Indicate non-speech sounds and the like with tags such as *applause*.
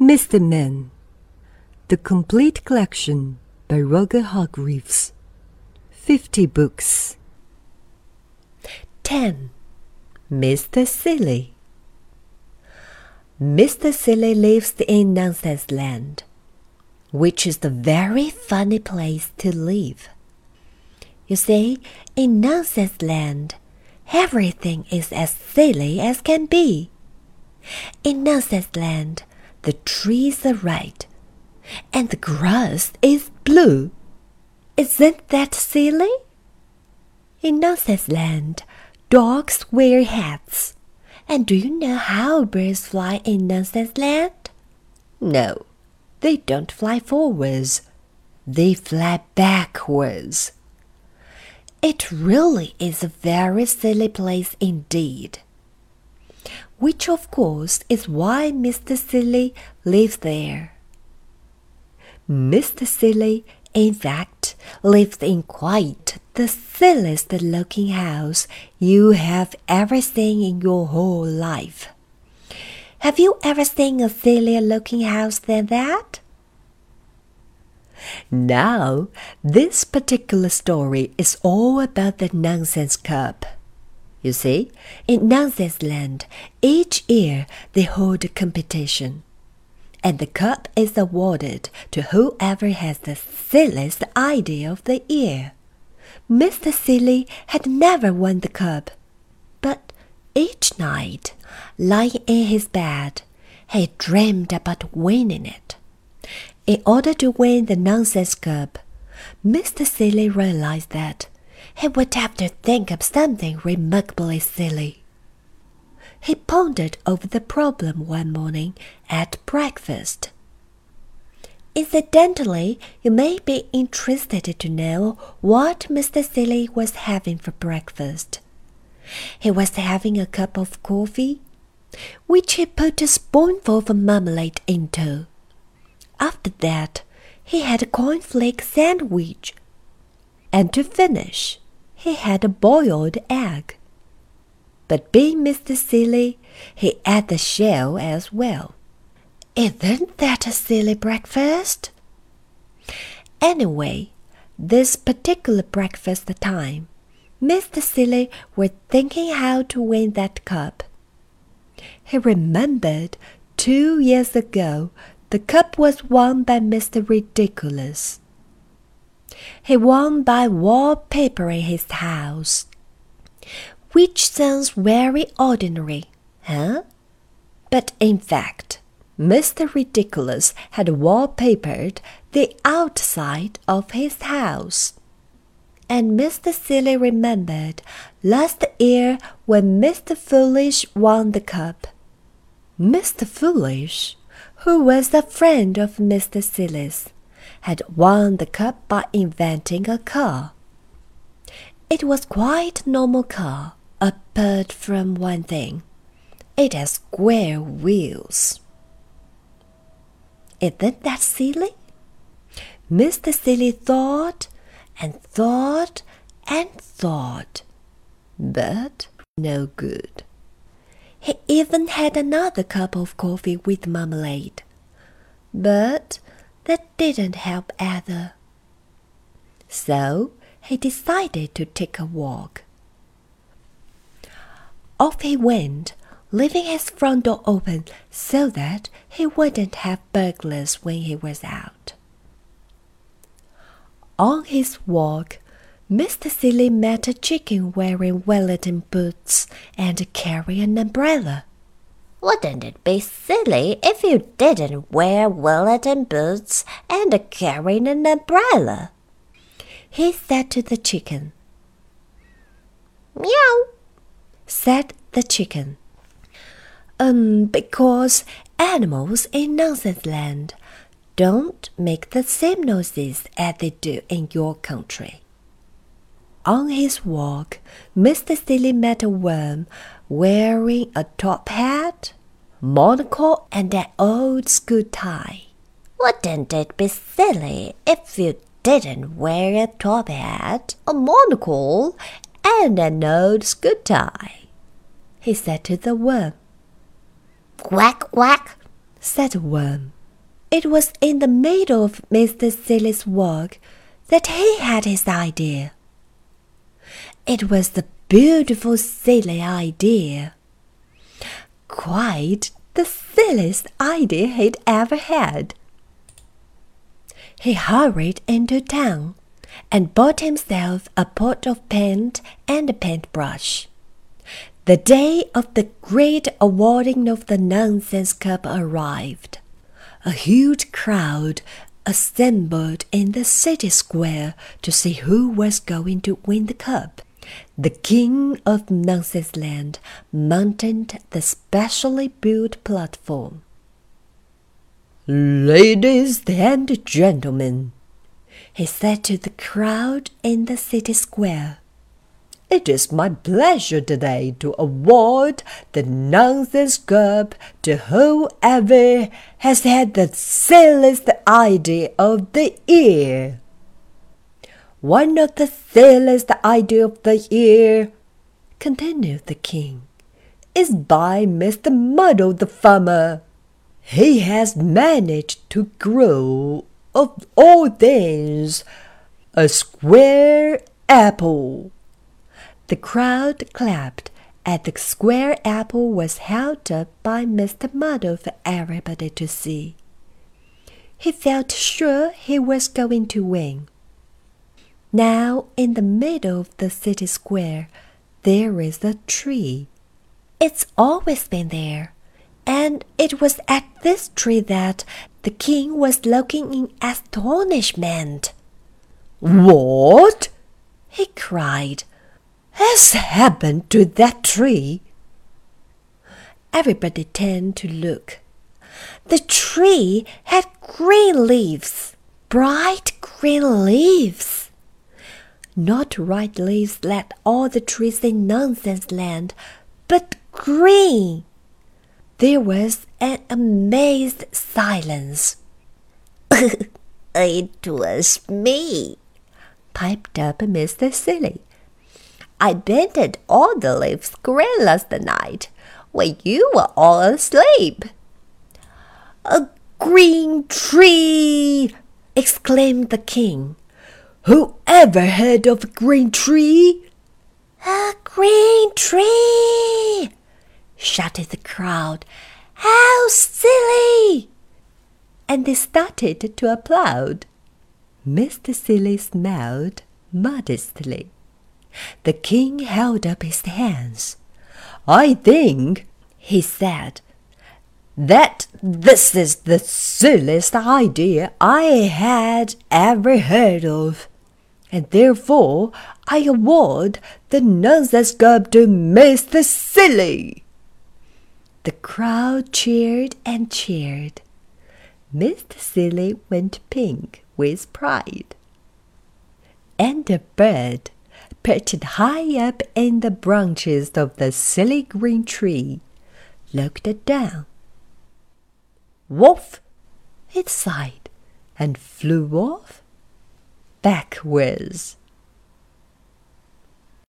Mr. Men, The Complete Collection by Roger Hargreaves. 50 books. 10. Mr. Silly. Mr. Silly lives in Nonsense Land, which is the very funny place to live. You see, in Nonsense Land, everything is as silly as can be. In Nonsense Land, the trees are red, and the grass is blue. Isn't that silly? In Nonsense Land, dogs wear hats. And do you know how birds fly in Nonsense Land? No, they don't fly forwards. They fly backwards. It really is a very silly place indeed. Which, of course, is why Mr. Silly lives there. Mr. Silly, in fact, lives in quite the silliest looking house you have ever seen in your whole life. Have you ever seen a sillier looking house than that? Now, this particular story is all about the nonsense cup. You see, in Nonsense Land, each year they hold a competition, and the cup is awarded to whoever has the silliest idea of the year. Mr. Silly had never won the cup, but each night, lying in his bed, he dreamed about winning it. In order to win the nonsense cup, Mr. Silly realized that he would have to think of something remarkably silly. He pondered over the problem one morning at breakfast. Incidentally, you may be interested to know what Mr. Silly was having for breakfast. He was having a cup of coffee, which he put a spoonful of marmalade into. After that, he had a cornflake sandwich. And to finish, he had a boiled egg. But being Mr. Silly, he ate the shell as well. Isn't that a silly breakfast? Anyway, this particular breakfast time, Mr. Silly was thinking how to win that cup. He remembered two years ago the cup was won by Mr. Ridiculous. He won by wallpapering his house, which sounds very ordinary, huh? But in fact, Mr. Ridiculous had wallpapered the outside of his house. And Mr. Silly remembered last year when Mr. Foolish won the cup. Mr. Foolish, who was a friend of Mr. Silly's, had won the cup by inventing a car. It was quite a normal car, apart from one thing. It had square wheels. Isn't that silly? Mr. Silly thought and thought and thought, but no good. He even had another cup of coffee with marmalade, but that didn't help either. So he decided to take a walk. Off he went, leaving his front door open so that he wouldn't have burglars when he was out. On his walk, Mr. Silly met a chicken wearing Wellington boots and carrying an umbrella. Wouldn't it be silly if you didn't wear Wellington boots and carry an umbrella? He said to the chicken. Meow, said the chicken. Um, because animals in Nonsense Land don't make the same noises as they do in your country. On his walk, Mr. Silly met a worm wearing a top hat, monocle, and an old school tie. Wouldn't it be silly if you didn't wear a top hat, a monocle, and an old school tie? He said to the worm. Quack, quack, said the worm. It was in the middle of Mr. Silly's walk that he had his idea. It was the beautiful silly idea. Quite the silliest idea he'd ever had. He hurried into town and bought himself a pot of paint and a paintbrush. The day of the great awarding of the Nonsense Cup arrived. A huge crowd assembled in the city square to see who was going to win the cup. The king of Nonsense Land mounted the specially built platform. Ladies and gentlemen, he said to the crowd in the city square, it is my pleasure today to award the Nonsense Cup to whoever has had the silliest idea of the year. One of the silliest idea of the year, continued the king, is by Mr. Muddle the farmer. He has managed to grow, of all things, a square apple. The crowd clapped as the square apple was held up by Mr. Muddle for everybody to see. He felt sure he was going to win. Now, in the middle of the city square, there is a tree. It's always been there, and it was at this tree that the king was looking in astonishment. What? he cried has happened to that tree? Everybody turned to look. The tree had green leaves, bright green leaves. Not white leaves let all the trees in Nonsense Land, but green. There was an amazed silence. *laughs* it was me, piped up Mr. Silly. I painted all the leaves green last night when you were all asleep. A green tree! exclaimed the king. Who ever heard of a green tree? A green tree! shouted the crowd. How silly! And they started to applaud. Mr. Silly smiled modestly. The king held up his hands. I think, he said, that this is the silliest idea I had ever heard of, and therefore I award the nonsense cup to Mr. Silly. The crowd cheered and cheered. Mr. Silly went pink with pride. And a bird perched high up in the branches of the silly green tree, looked down. Wolf! it sighed, and flew off backwards.